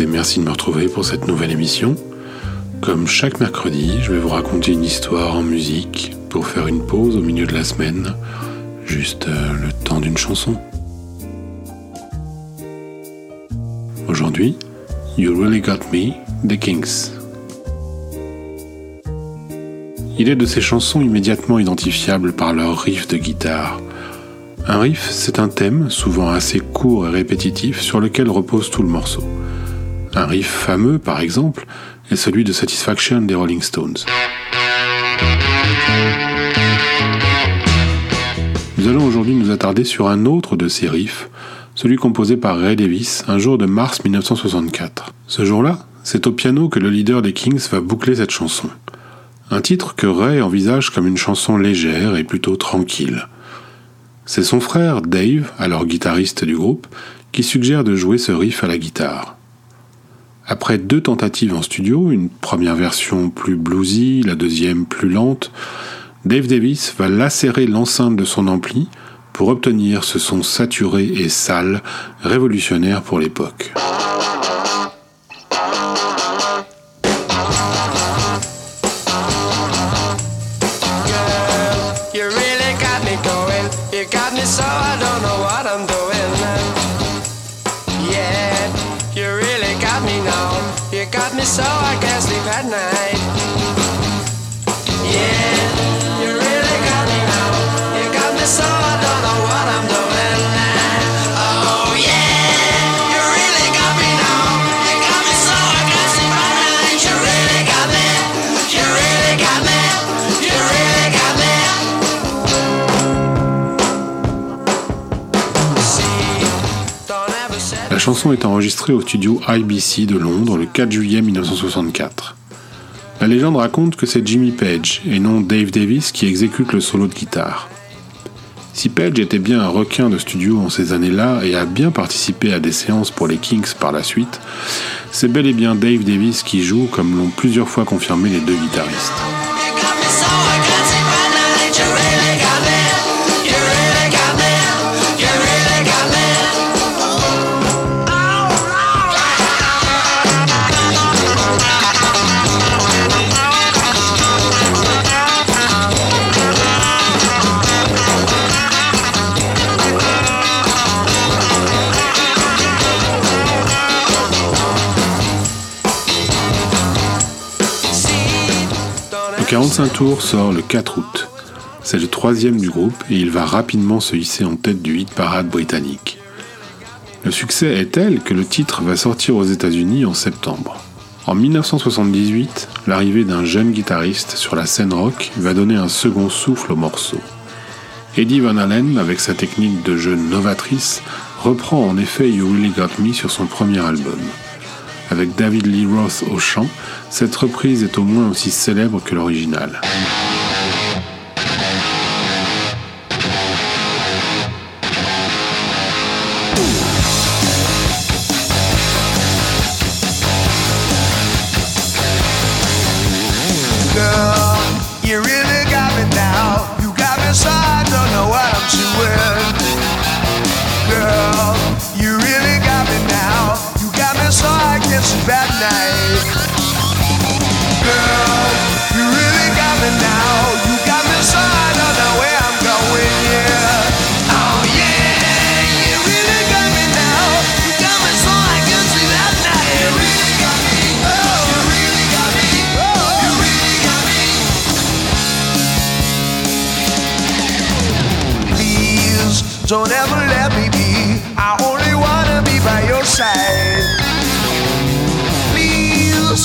et merci de me retrouver pour cette nouvelle émission. Comme chaque mercredi, je vais vous raconter une histoire en musique pour faire une pause au milieu de la semaine, juste euh, le temps d'une chanson. Aujourd'hui, You Really Got Me, The Kings. Il est de ces chansons immédiatement identifiables par leur riff de guitare. Un riff, c'est un thème, souvent assez court et répétitif, sur lequel repose tout le morceau. Un riff fameux, par exemple, est celui de Satisfaction des Rolling Stones. Nous allons aujourd'hui nous attarder sur un autre de ces riffs, celui composé par Ray Davis un jour de mars 1964. Ce jour-là, c'est au piano que le leader des Kings va boucler cette chanson. Un titre que Ray envisage comme une chanson légère et plutôt tranquille. C'est son frère Dave, alors guitariste du groupe, qui suggère de jouer ce riff à la guitare. Après deux tentatives en studio, une première version plus bluesy, la deuxième plus lente, Dave Davis va lacérer l'enceinte de son ampli pour obtenir ce son saturé et sale, révolutionnaire pour l'époque. So I can't sleep at night. Chanson est enregistrée au studio IBC de Londres le 4 juillet 1964. La légende raconte que c'est Jimmy Page et non Dave Davis qui exécute le solo de guitare. Si Page était bien un requin de studio en ces années-là et a bien participé à des séances pour les Kings par la suite, c'est bel et bien Dave Davis qui joue comme l'ont plusieurs fois confirmé les deux guitaristes. 45 tours sort le 4 août. C'est le troisième du groupe et il va rapidement se hisser en tête du hit parade britannique. Le succès est tel que le titre va sortir aux États-Unis en septembre. En 1978, l'arrivée d'un jeune guitariste sur la scène rock va donner un second souffle au morceau. Eddie Van Halen, avec sa technique de jeu novatrice, reprend en effet You Really Got Me sur son premier album. Avec David Lee Roth au chant, cette reprise est au moins aussi célèbre que l'original. At night. Girl, you really got me now. You got me so I don't know where I'm going. Yeah. Oh yeah, you really got me now. You got me so I can't sleep at night. You really got me. Oh, you really got me. Oh, you really got me. Please don't ever let me be. I only wanna be by your side.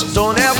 Don't ever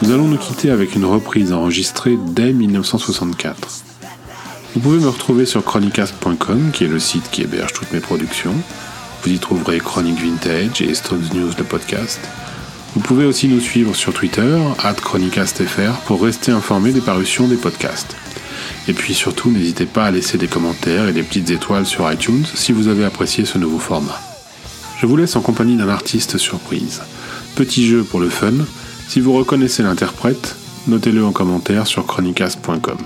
Nous allons nous quitter avec une reprise enregistrée dès 1964. Vous pouvez me retrouver sur chronicast.com, qui est le site qui héberge toutes mes productions. Vous y trouverez Chronique Vintage et Stones News, le podcast. Vous pouvez aussi nous suivre sur Twitter, chronicastfr, pour rester informé des parutions des podcasts. Et puis surtout, n'hésitez pas à laisser des commentaires et des petites étoiles sur iTunes si vous avez apprécié ce nouveau format. Je vous laisse en compagnie d'un artiste surprise. Petit jeu pour le fun, si vous reconnaissez l'interprète, notez-le en commentaire sur chronicast.com.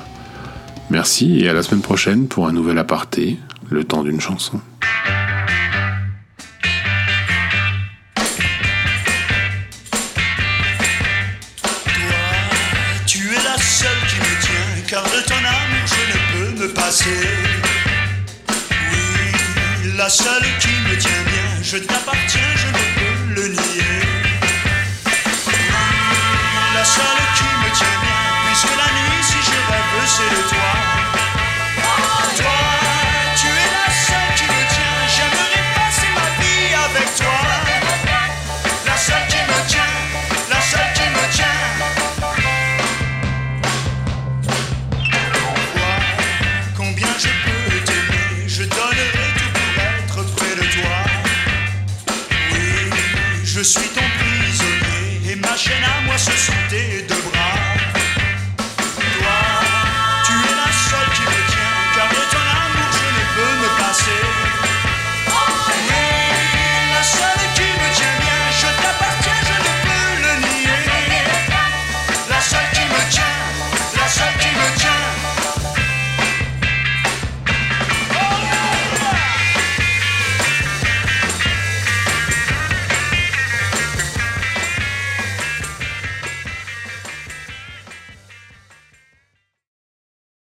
Merci et à la semaine prochaine pour un nouvel aparté, le temps d'une chanson. Je t'appartiens, je ne peux le nier. La seule qui me tient bien, puisque la nuit, si je rêve, c'est de toi. Suis ton prisonnier et ma chaîne à moi deux bras.